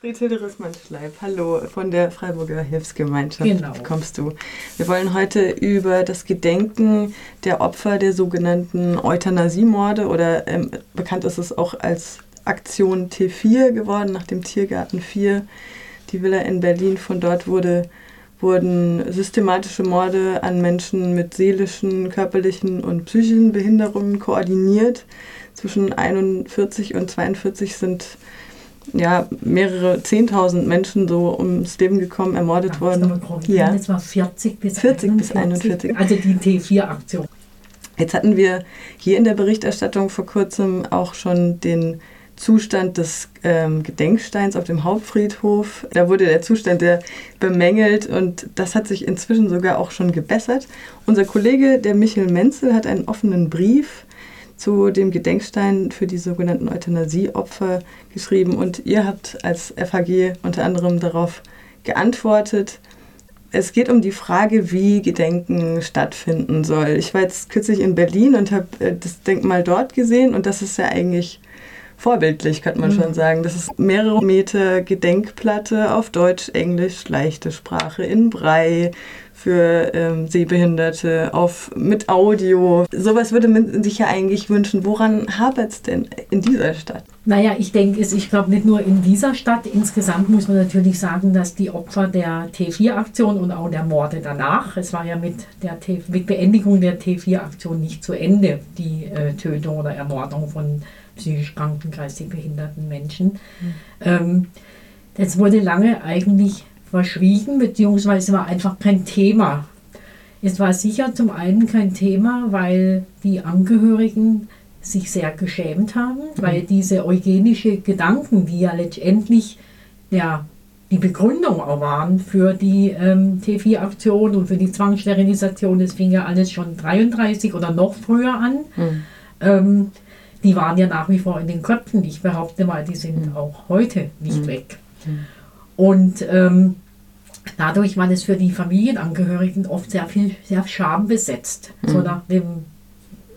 Friedhilde Rissmann-Schleib, hallo, von der Freiburger Hilfsgemeinschaft genau. kommst du. Wir wollen heute über das Gedenken der Opfer der sogenannten Euthanasiemorde oder ähm, bekannt ist es auch als Aktion T4 geworden, nach dem Tiergarten 4, die Villa in Berlin. Von dort wurde, wurden systematische Morde an Menschen mit seelischen, körperlichen und psychischen Behinderungen koordiniert. Zwischen 41 und 42 sind ja, mehrere Zehntausend Menschen so ums Leben gekommen, ermordet ja, worden. Ja. Das war 40 bis 40 41. Bis 41. Also die T4-Aktion. Jetzt hatten wir hier in der Berichterstattung vor kurzem auch schon den Zustand des ähm, Gedenksteins auf dem Hauptfriedhof. Da wurde der Zustand der bemängelt und das hat sich inzwischen sogar auch schon gebessert. Unser Kollege, der Michael Menzel, hat einen offenen Brief zu dem Gedenkstein für die sogenannten Euthanasieopfer geschrieben und ihr habt als FHG unter anderem darauf geantwortet. Es geht um die Frage, wie Gedenken stattfinden soll. Ich war jetzt kürzlich in Berlin und habe äh, das Denkmal dort gesehen und das ist ja eigentlich vorbildlich, könnte man mhm. schon sagen. Das ist mehrere Meter Gedenkplatte auf Deutsch, Englisch, leichte Sprache in Brei, für ähm, Sehbehinderte, auf, mit Audio. Sowas würde man sich ja eigentlich wünschen. Woran hapert es denn in dieser Stadt? Naja, ich denke, ich glaube nicht nur in dieser Stadt. Insgesamt muss man natürlich sagen, dass die Opfer der T4-Aktion und auch der Morde danach, es war ja mit der T mit Beendigung der T4-Aktion nicht zu Ende, die äh, Tötung oder Ermordung von psychisch kranken, geistig behinderten Menschen. Mhm. Ähm, das wurde lange eigentlich verschwiegen, beziehungsweise war einfach kein Thema. Es war sicher zum einen kein Thema, weil die Angehörigen sich sehr geschämt haben, mhm. weil diese eugenische Gedanken, die ja letztendlich ja, die Begründung auch waren für die ähm, T4-Aktion und für die Zwangssterilisation, das fing ja alles schon 33 oder noch früher an, mhm. ähm, die waren ja nach wie vor in den Köpfen. Ich behaupte mal, die sind mhm. auch heute nicht mhm. weg. Mhm. Und ähm, dadurch war es für die Familienangehörigen oft sehr viel sehr schambesetzt. Mhm. So nach dem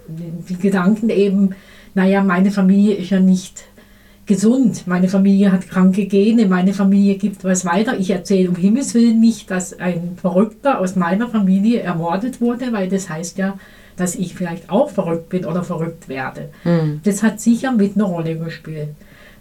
die Gedanken eben, naja, meine Familie ist ja nicht gesund, meine Familie hat kranke Gene, meine Familie gibt was weiter. Ich erzähle um Himmels Willen nicht, dass ein Verrückter aus meiner Familie ermordet wurde, weil das heißt ja, dass ich vielleicht auch verrückt bin oder verrückt werde. Mhm. Das hat sicher mit einer Rolle gespielt.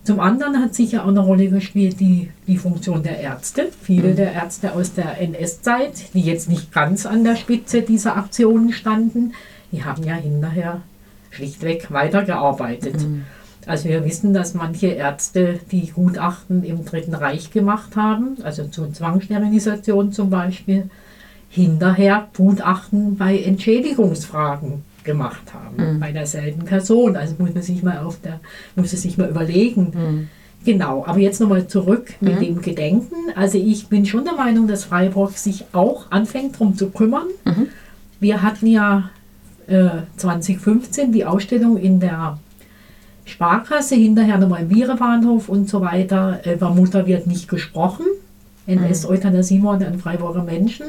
Zum anderen hat sicher auch eine Rolle gespielt die, die Funktion der Ärzte. Viele mhm. der Ärzte aus der NS-Zeit, die jetzt nicht ganz an der Spitze dieser Aktionen standen, die haben ja hinterher schlichtweg weitergearbeitet. Mhm. Also wir wissen, dass manche Ärzte die Gutachten im Dritten Reich gemacht haben, also zur Zwangssterilisation zum Beispiel, hinterher Gutachten bei Entschädigungsfragen gemacht haben mhm. bei derselben Person. Also muss man sich mal auf der, muss es sich mal überlegen. Mhm. Genau, aber jetzt nochmal zurück mit mhm. dem Gedenken. Also ich bin schon der Meinung, dass Freiburg sich auch anfängt darum zu kümmern. Mhm. Wir hatten ja äh, 2015 die Ausstellung in der Sparkasse, hinterher nochmal im Vierebahnhof und so weiter. Über Mutter wird nicht gesprochen. NS-Euthanasiemorde an Freiburger Menschen.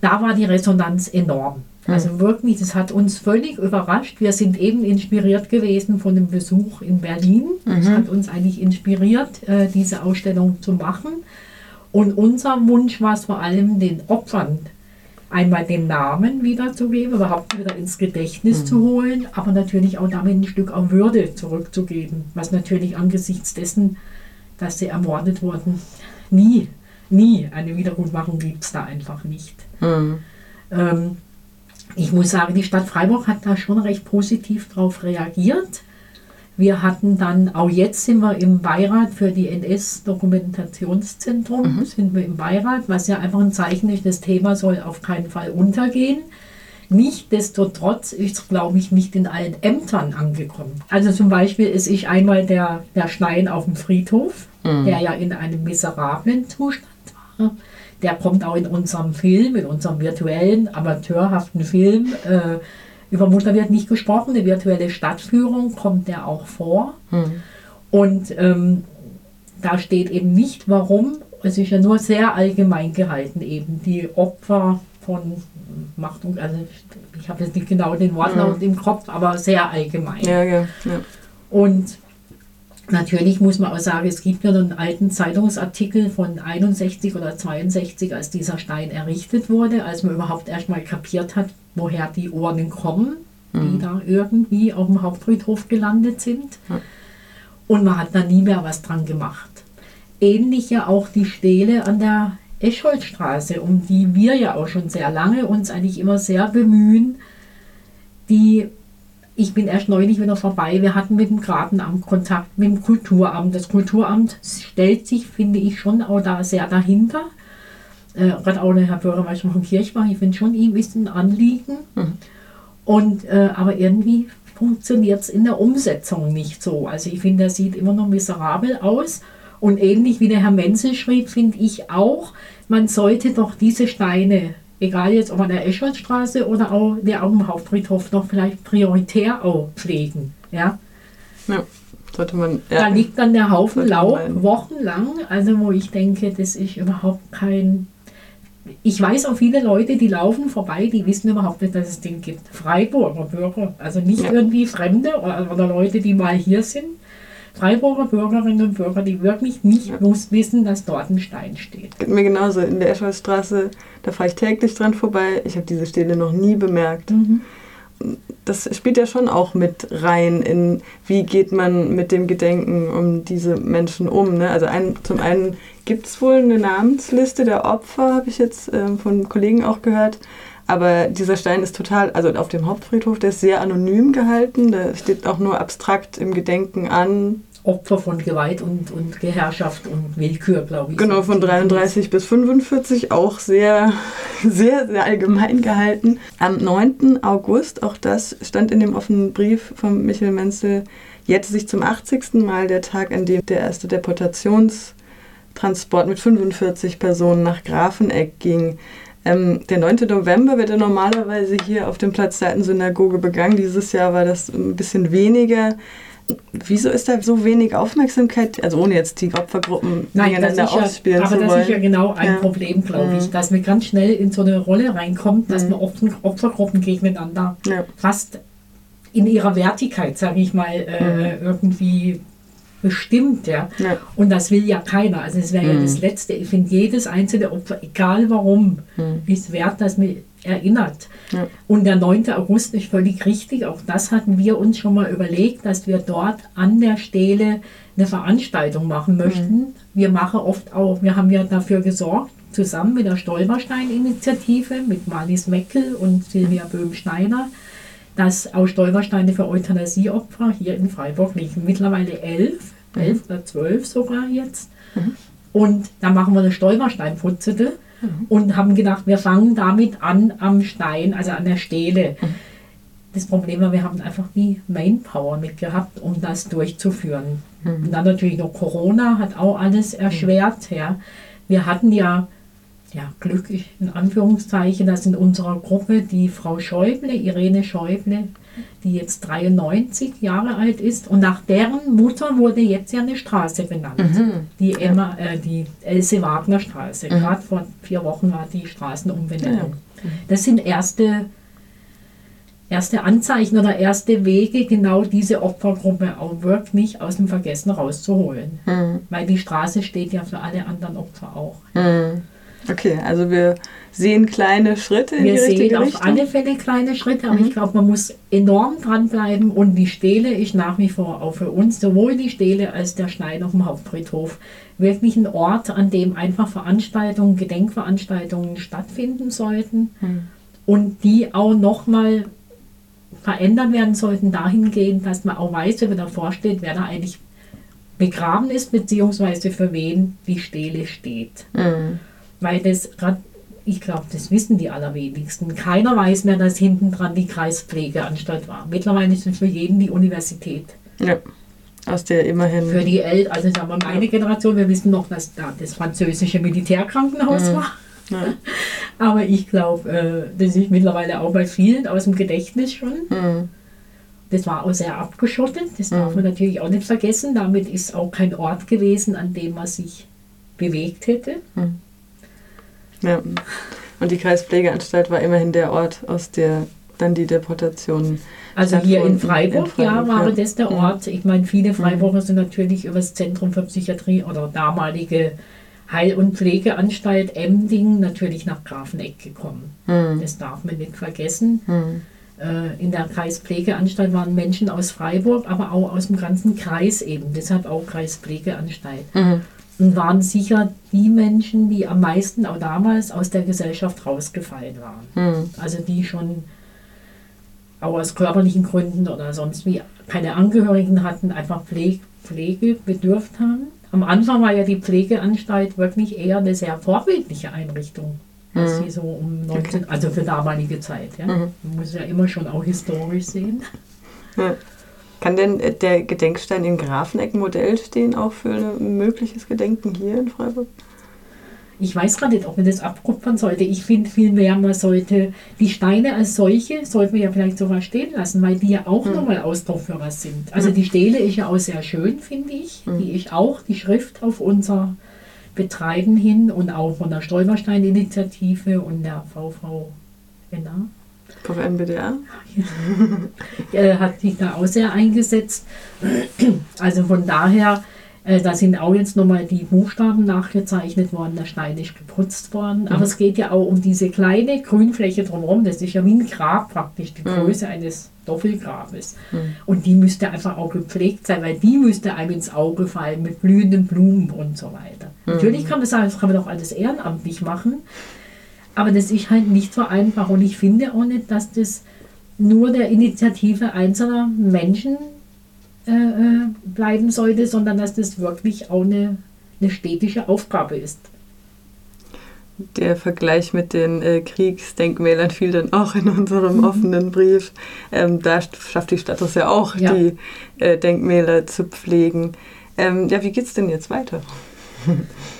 Da war die Resonanz enorm. Also hm. wirklich, das hat uns völlig überrascht. Wir sind eben inspiriert gewesen von dem Besuch in Berlin. Das mhm. hat uns eigentlich inspiriert, äh, diese Ausstellung zu machen. Und unser Wunsch war es vor allem, den Opfern einmal den Namen wiederzugeben, überhaupt wieder ins Gedächtnis mhm. zu holen, aber natürlich auch damit ein Stück auch Würde zurückzugeben, was natürlich angesichts dessen, dass sie ermordet wurden, nie, nie eine Wiedergutmachung gibt es da einfach nicht. Mhm. Ähm, ich muss sagen, die Stadt Freiburg hat da schon recht positiv darauf reagiert. Wir hatten dann, auch jetzt sind wir im Beirat für die NS-Dokumentationszentrum, mhm. sind wir im Beirat, was ja einfach ein Zeichen ist, das Thema soll auf keinen Fall untergehen. Nichtsdestotrotz ist es, glaube ich, nicht in allen Ämtern angekommen. Also zum Beispiel, ist einmal der, der Stein auf dem Friedhof, mhm. der ja in einem miserablen Zustand war. Der kommt auch in unserem Film, in unserem virtuellen, amateurhaften Film. Äh, über Mutter wird nicht gesprochen, eine virtuelle Stadtführung kommt der auch vor. Mhm. Und ähm, da steht eben nicht, warum. Es ist ja nur sehr allgemein gehalten, eben die Opfer von Macht und, also ich habe jetzt nicht genau den Wortlaut mhm. im Kopf, aber sehr allgemein. Ja, ja, ja. Und Natürlich muss man auch sagen, es gibt ja einen alten Zeitungsartikel von 61 oder 62, als dieser Stein errichtet wurde, als man überhaupt erstmal kapiert hat, woher die Urnen kommen, die Mhm. da irgendwie auf dem Hauptfriedhof gelandet sind. Ja. Und man hat da nie mehr was dran gemacht. Ähnlich ja auch die Stele an der Escholzstraße, um die wir ja auch schon sehr lange uns eigentlich immer sehr bemühen, die ich bin erst neulich wieder vorbei. Wir hatten mit dem Gartenamt Kontakt, mit dem Kulturamt. Das Kulturamt stellt sich, finde ich, schon auch da sehr dahinter. Äh, Gerade auch der Herr Bürgermeister von Kirchbach, ich finde schon, ihm ist ein Anliegen. Mhm. Und, äh, aber irgendwie funktioniert es in der Umsetzung nicht so. Also ich finde, er sieht immer noch miserabel aus. Und ähnlich wie der Herr Menzel schrieb, finde ich auch, man sollte doch diese Steine, egal jetzt ob an der Escholzstraße oder auch der auf dem Hauptfriedhof, noch vielleicht prioritär auch pflegen. Ja? Ja, sollte man. Da Ja. liegt dann der Haufen Laub wochenlang, also wo ich denke, das ist überhaupt kein. Ich weiß auch viele Leute, die laufen vorbei, die wissen überhaupt nicht, dass es den gibt. Freiburger Bürger, also nicht Ja. irgendwie Fremde oder, oder Leute, die mal hier sind. Freiburger Bürgerinnen und Bürger, die wirklich nicht Ja. muss wissen, dass dort ein Stein steht. Geht mir genauso. In der Escholzstraße, da fahre ich täglich dran vorbei. Ich habe diese Stele noch nie bemerkt. Das spielt ja schon auch mit rein in, wie geht man mit dem Gedenken um diese Menschen um. Ne? Also ein, zum einen gibt es wohl eine Namensliste der Opfer, habe ich jetzt ähm, von Kollegen auch gehört. Aber dieser Stein ist total, also auf dem Hauptfriedhof, der ist sehr anonym gehalten. Da steht auch nur abstrakt im Gedenken an Opfer von Gewalt und, und Geherrschaft und Willkür, glaube ich. Genau, von 33 bis 45 auch sehr, sehr, sehr allgemein gehalten. Am 9. August, auch das stand in dem offenen Brief von Michael Menzel, jährte sich zum 80. Mal der Tag, an dem der erste Deportationstransport mit 45 Personen nach Grafeneck ging. Ähm, der 9. November wird ja normalerweise hier auf dem Platz der alten Synagoge begangen. Dieses Jahr war das ein bisschen weniger. Wieso ist da so wenig Aufmerksamkeit? Also ohne jetzt die Opfergruppen Nein, das gegeneinander ja, ausspielen aber zu das wollen. ist ja genau ein Ja. Problem, glaube ich, Mhm. dass man ganz schnell in so eine Rolle reinkommt, dass Mhm. man Opfer, Opfergruppen gegeneinander Ja. fast in ihrer Wertigkeit, sage ich mal, äh, irgendwie bestimmt. Ja. Ja. Und das will ja keiner. Also es wäre ja Mhm. das Letzte. Ich finde, jedes einzelne Opfer, egal warum, Mhm. ist wert, dass man erinnert. Ja. Und der 9. August ist völlig richtig. Auch das hatten wir uns schon mal überlegt, dass wir dort an der Stele eine Veranstaltung machen möchten. Wir machen oft auch, wir haben ja dafür gesorgt, zusammen mit der Stolperstein-Initiative, mit Marlies Meckel und Silvia Böhm-Schneider, dass auch Stolpersteine für Euthanasieopfer hier in Freiburg liegen. Mittlerweile elf, elf oder zwölf sogar jetzt. Und da machen wir eine Stolpersteinputze und haben gedacht, wir fangen damit an am Stein, also an der Stele. Das Problem war, wir haben einfach die Mainpower mitgehabt, um das durchzuführen. Und dann natürlich noch Corona hat auch alles erschwert. Ja. Wir hatten ja, ja Glück in Anführungszeichen, dass in unserer Gruppe die Frau Schäuble, Irene Schäuble, die jetzt 93 Jahre alt ist und nach deren Mutter wurde jetzt ja eine Straße benannt. Die Emma, äh, die Else Wagner Straße. Gerade vor vier Wochen war die Straßenumbenennung. Das sind erste, erste Anzeichen oder erste Wege, genau diese Opfergruppe auch wirklich aus dem Vergessen rauszuholen. Mhm. Weil die Straße steht ja für alle anderen Opfer auch. Mhm. Okay, also wir sehen kleine Schritte in Wir die richtige sehen auf Richtung. alle Fälle kleine Schritte, aber Mhm. ich glaube, man muss enorm dranbleiben und die Stele ist nach wie vor auch für uns, sowohl die Stele als der Stein auf dem Hauptfriedhof, wirklich ein Ort, an dem einfach Veranstaltungen, Gedenkveranstaltungen stattfinden sollten Mhm. und die auch nochmal verändert werden sollten dahingehend, dass man auch weiß, wenn man davor steht, wer da eigentlich begraben ist, beziehungsweise für wen die Stele steht. Mhm. Weil das gerade, ich glaube, das wissen die allerwenigsten. Keiner weiß mehr, dass hinten dran die Kreispflegeanstalt war. Mittlerweile ist es für jeden die Universität. Ja, aus der immerhin. Für die Eltern, also sagen wir meine Generation, wir wissen noch, dass da das französische Militärkrankenhaus Mhm. war. ja. Aber ich glaube, äh, das ist mittlerweile auch bei vielen aus dem Gedächtnis schon. Mhm. Das war auch sehr abgeschottet, das darf Mhm. man natürlich auch nicht vergessen. Damit ist auch kein Ort gewesen, an dem man sich bewegt hätte. Ja. Und die Kreispflegeanstalt war immerhin der Ort, aus der dann die Deportationen Also hier in Freiburg, in Freiburg ja, war ja. das der. Ort. Ich meine, viele mhm. Freiburger sind natürlich über das Zentrum für Psychiatrie oder damalige Heil- und Pflegeanstalt Emding natürlich nach Grafeneck gekommen. Mhm. Das darf man nicht vergessen. Mhm. Äh, in der Kreispflegeanstalt waren Menschen aus Freiburg, aber auch aus dem ganzen Kreis eben. Deshalb auch Kreispflegeanstalt. Mhm. Und waren sicher die Menschen, die am meisten auch damals aus der Gesellschaft rausgefallen waren. Mhm. Also die schon auch aus körperlichen Gründen oder sonst wie keine Angehörigen hatten, einfach Pflege, Pflege bedürft haben. Am Anfang war ja die Pflegeanstalt wirklich eher eine sehr vorbildliche Einrichtung. Mhm. sie so um 19, okay. also für damalige Zeit. Ja? Mhm. Man muss ja immer schon auch historisch sehen. Ja. Kann denn der Gedenkstein in Grafeneck-Modell stehen, auch für ein mögliches Gedenken hier in Freiburg? Ich weiß gerade nicht, ob man das abkupfern sollte. Ich finde vielmehr, man sollte die Steine als solche, sollten wir ja vielleicht sogar stehen lassen, weil die ja auch hm. nochmal Ausdruck für was sind. Also hm. die Stele ist ja auch sehr schön, finde ich. Hm. Die ist auch die Schrift auf unser Betreiben hin und auch von der Stolperstein-Initiative und der VVNA. VVNBDR? Ja. hat sich da auch sehr eingesetzt. Also von daher äh, da sind auch jetzt nochmal die Buchstaben nachgezeichnet worden, der Stein ist geputzt worden. Mhm. Aber es geht ja auch um diese kleine Grünfläche drumherum. Das ist ja wie ein Grab praktisch, die mhm. Größe eines Doppelgrabes. Mhm. Und die müsste einfach auch gepflegt sein, weil die müsste einem ins Auge fallen mit blühenden Blumen und so weiter. Mhm. Natürlich kann man sagen, das kann man doch alles ehrenamtlich machen. Aber das ist halt nicht so einfach. Und ich finde auch nicht, dass das nur der Initiative einzelner Menschen äh, äh, bleiben sollte, sondern dass das wirklich auch eine, eine städtische Aufgabe ist. Der Vergleich mit den äh, Kriegsdenkmälern fiel dann auch in unserem mhm. offenen Brief. Ähm, da schafft die Stadt es ja auch, ja. die äh, Denkmäler zu pflegen. Ähm, ja, wie geht es denn jetzt weiter?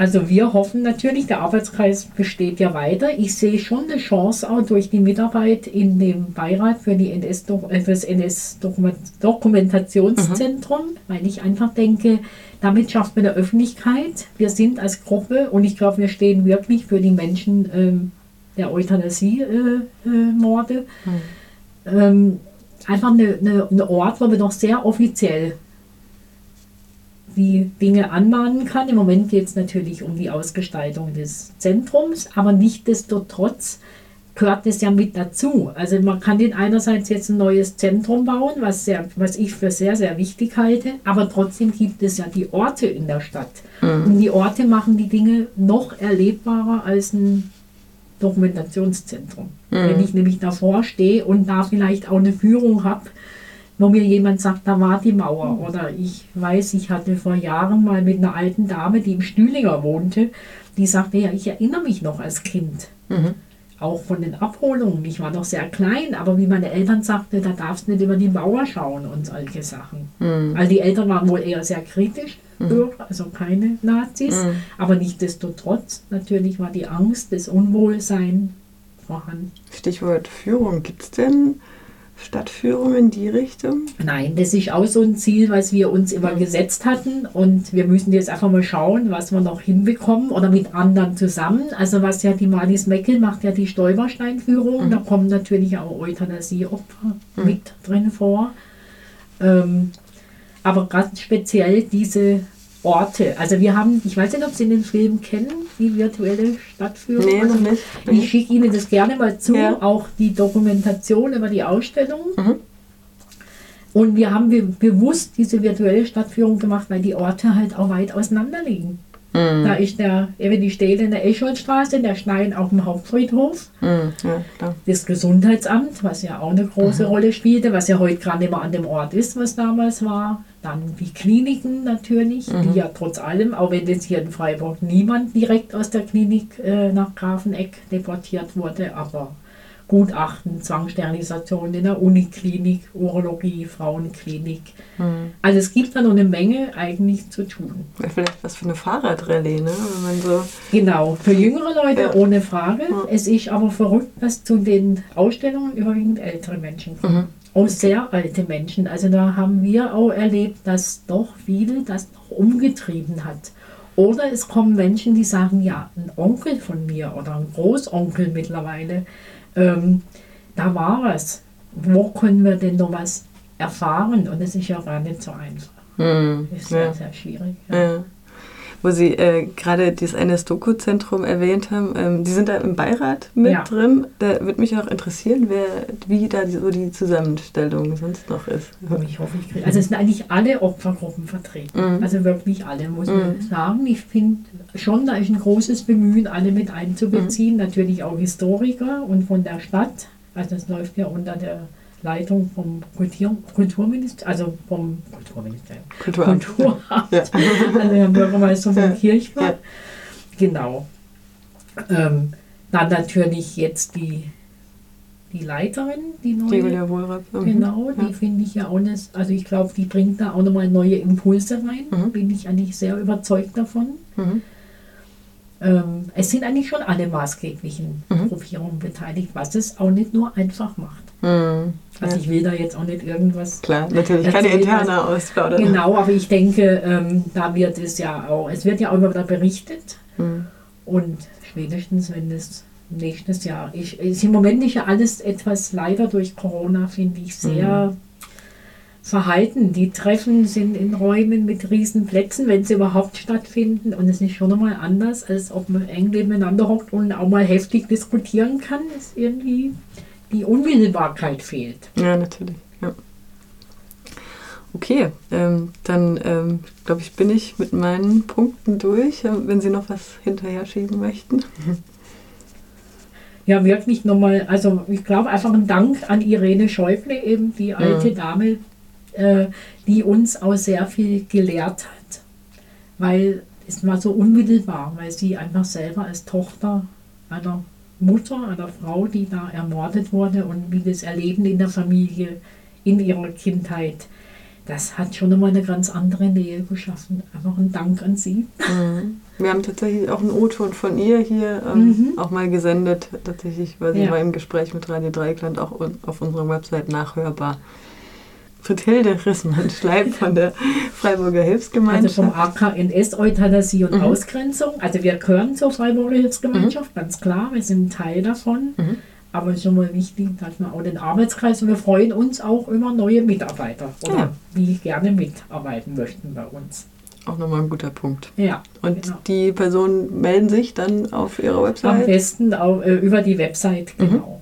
Also wir hoffen natürlich, der Arbeitskreis besteht ja weiter. Ich sehe schon eine Chance auch durch die Mitarbeit in dem Beirat für, die NS äh, für das NS-Dokumentationszentrum, mhm. weil ich einfach denke, damit schafft man eine Öffentlichkeit. Wir sind als Gruppe und ich glaube, wir stehen wirklich für die Menschen ähm, der Euthanasie-Morde. Äh, äh, mhm. ähm, einfach ein eine, Ort, wo wir doch sehr offiziell die Dinge anmahnen kann. Im Moment geht es natürlich um die Ausgestaltung des Zentrums, aber nichtdestotrotz gehört es ja mit dazu. Also man kann den einerseits jetzt ein neues Zentrum bauen, was, sehr, was ich für sehr, sehr wichtig halte, aber trotzdem gibt es ja die Orte in der Stadt. Mhm. Und die Orte machen die Dinge noch erlebbarer als ein Dokumentationszentrum. Mhm. Wenn ich nämlich davor stehe und da vielleicht auch eine Führung habe, wo mir jemand sagt, da war die Mauer. Oder ich weiß, ich hatte vor Jahren mal mit einer alten Dame, die im Stühlinger wohnte, die sagte, ja, ich erinnere mich noch als Kind. Mhm. Auch von den Abholungen. Ich war noch sehr klein, aber wie meine Eltern sagten, da darfst du nicht über die Mauer schauen und solche Sachen. Mhm. Also die Eltern waren wohl eher sehr kritisch, mhm. also keine Nazis. Mhm. Aber nichtdestotrotz, natürlich war die Angst, das Unwohlsein vorhanden. Stichwort Führung. Gibt es denn Stadtführung in die Richtung? Nein, das ist auch so ein Ziel, was wir uns immer gesetzt hatten. Und wir müssen jetzt einfach mal schauen, was wir noch hinbekommen oder mit anderen zusammen. Also was ja die Malis Meckel macht ja die Stolpersteinführung. Mhm. Da kommen natürlich auch Euthanasieopfer mhm. mit drin vor. Ähm, aber ganz speziell diese Orte. Also wir haben, ich weiß nicht, ob Sie den Film kennen, die virtuelle Stadtführung. Nee, noch nicht. Ich schicke Ihnen das gerne mal zu, ja. auch die Dokumentation über die Ausstellung. Mhm. Und wir haben bewusst diese virtuelle Stadtführung gemacht, weil die Orte halt auch weit auseinander liegen. Mhm. Da ist der, eben die Stele in der Escholzstraße, der Stein auf dem Hauptfriedhof. Mhm. Ja, das Gesundheitsamt, was ja auch eine große mhm. Rolle spielte, was ja heute gerade immer an dem Ort ist, was damals war. Dann die Kliniken natürlich, die mhm. ja trotz allem, auch wenn jetzt hier in Freiburg niemand direkt aus der Klinik äh, nach Grafeneck deportiert wurde, aber Gutachten, Zwangssterilisation in der Uniklinik, Urologie, Frauenklinik. Hm. Also es gibt da noch eine Menge eigentlich zu tun. Ja, vielleicht was für eine Fahrradrallye, ne? Wenn man so genau, für jüngere Leute ja. ohne Frage. Ja. Es ist aber verrückt, dass zu den Ausstellungen überwiegend ältere Menschen kommen. Mhm. Auch sehr alte Menschen. Also da haben wir auch erlebt, dass doch viele das noch umgetrieben hat. Oder es kommen Menschen, die sagen, ja, ein Onkel von mir oder ein Großonkel mittlerweile, ähm, da war was. wo können wir denn noch was erfahren? Und das ist ja gar nicht so einfach. Das ist sehr, Ja. sehr schwierig. Ja. Ja. Wo Sie äh, gerade dieses NS-Doku-Zentrum erwähnt haben, ähm, die sind da im Beirat mit Ja. drin. Da würde mich auch interessieren, wer, wie da die, so die Zusammenstellung sonst noch ist. Oh, ich hoffe, ich kriege. Also es sind eigentlich alle Opfergruppen vertreten. Mhm. Also wirklich alle, muss man Mhm. sagen. Ich finde schon, da ist ein großes Bemühen, alle mit einzubeziehen. Mhm. Natürlich auch Historiker und von der Stadt. Also es läuft ja unter der Leitung vom Kultur Kulturministerium, also vom Kulturministerium. Kulturamt. Kulturamt. Ja. Also Herr Bürgermeister von Ja. Kirchberg. Genau. Ähm, dann natürlich jetzt die, die Leiterin, die neue. Julia Wohlrapp. Mhm. Genau, die Ja. finde ich ja auch nicht, also ich glaube, die bringt da auch nochmal neue Impulse rein. Mhm. Bin ich eigentlich sehr überzeugt davon. Mhm. Ähm, es sind eigentlich schon alle maßgeblichen Mhm. Gruppierungen beteiligt, was es auch nicht nur einfach macht. Mhm. Also Ja. ich will da jetzt auch nicht irgendwas Klar, natürlich keine interne ausplaudern. Genau, aber ich denke, ähm, da wird es ja auch, es wird ja auch immer wieder berichtet Mhm. und spätestens, wenn es nächstes Jahr ist, ist im Moment ist ja alles etwas leider durch Corona, finde ich, sehr verhalten. Die Treffen sind in Räumen mit riesen Plätzen, wenn sie überhaupt stattfinden und es ist schon nochmal anders, als ob man eng nebeneinander hockt und auch mal heftig diskutieren kann, ist irgendwie die Unmittelbarkeit fehlt. Ja, natürlich. Ja. Okay, ähm, dann ähm, glaube ich, bin ich mit meinen Punkten durch. Ähm, Wenn Sie noch was hinterher schieben möchten. Ja, wirklich nochmal, also ich glaube einfach ein Dank an Irene Schäuble, eben die alte Mhm. Dame, äh, die uns auch sehr viel gelehrt hat. Weil es war so unmittelbar, weil sie einfach selber als Tochter einer Mutter, einer Frau, die da ermordet wurde und wie das Erleben in der Familie, in ihrer Kindheit, das hat schon nochmal eine ganz andere Nähe geschaffen. Einfach ein Dank an sie. Mhm. Wir haben tatsächlich auch einen O-Ton von ihr hier ähm, Mhm. auch mal gesendet. Tatsächlich war sie Ja. mal im Gespräch mit Radio Dreikland auch auf unserer Website nachhörbar. Friedhilde Rissmann-Schleib von der Freiburger Also Hilfsgemeinschaft. vom AKNS Euthanasie und Mhm. Ausgrenzung. Also wir gehören zur Freiburger Hilfsgemeinschaft, ganz klar, wir sind Teil davon. Mhm. Aber es ist schon mal wichtig, dass wir auch den Arbeitskreis und wir freuen uns auch über neue Mitarbeiter oder Ja. die gerne mitarbeiten möchten bei uns. Auch nochmal ein guter Punkt. Ja, Und genau. die Personen melden sich dann auf ihrer am Website. besten auch, äh, über die Website, Mhm. genau.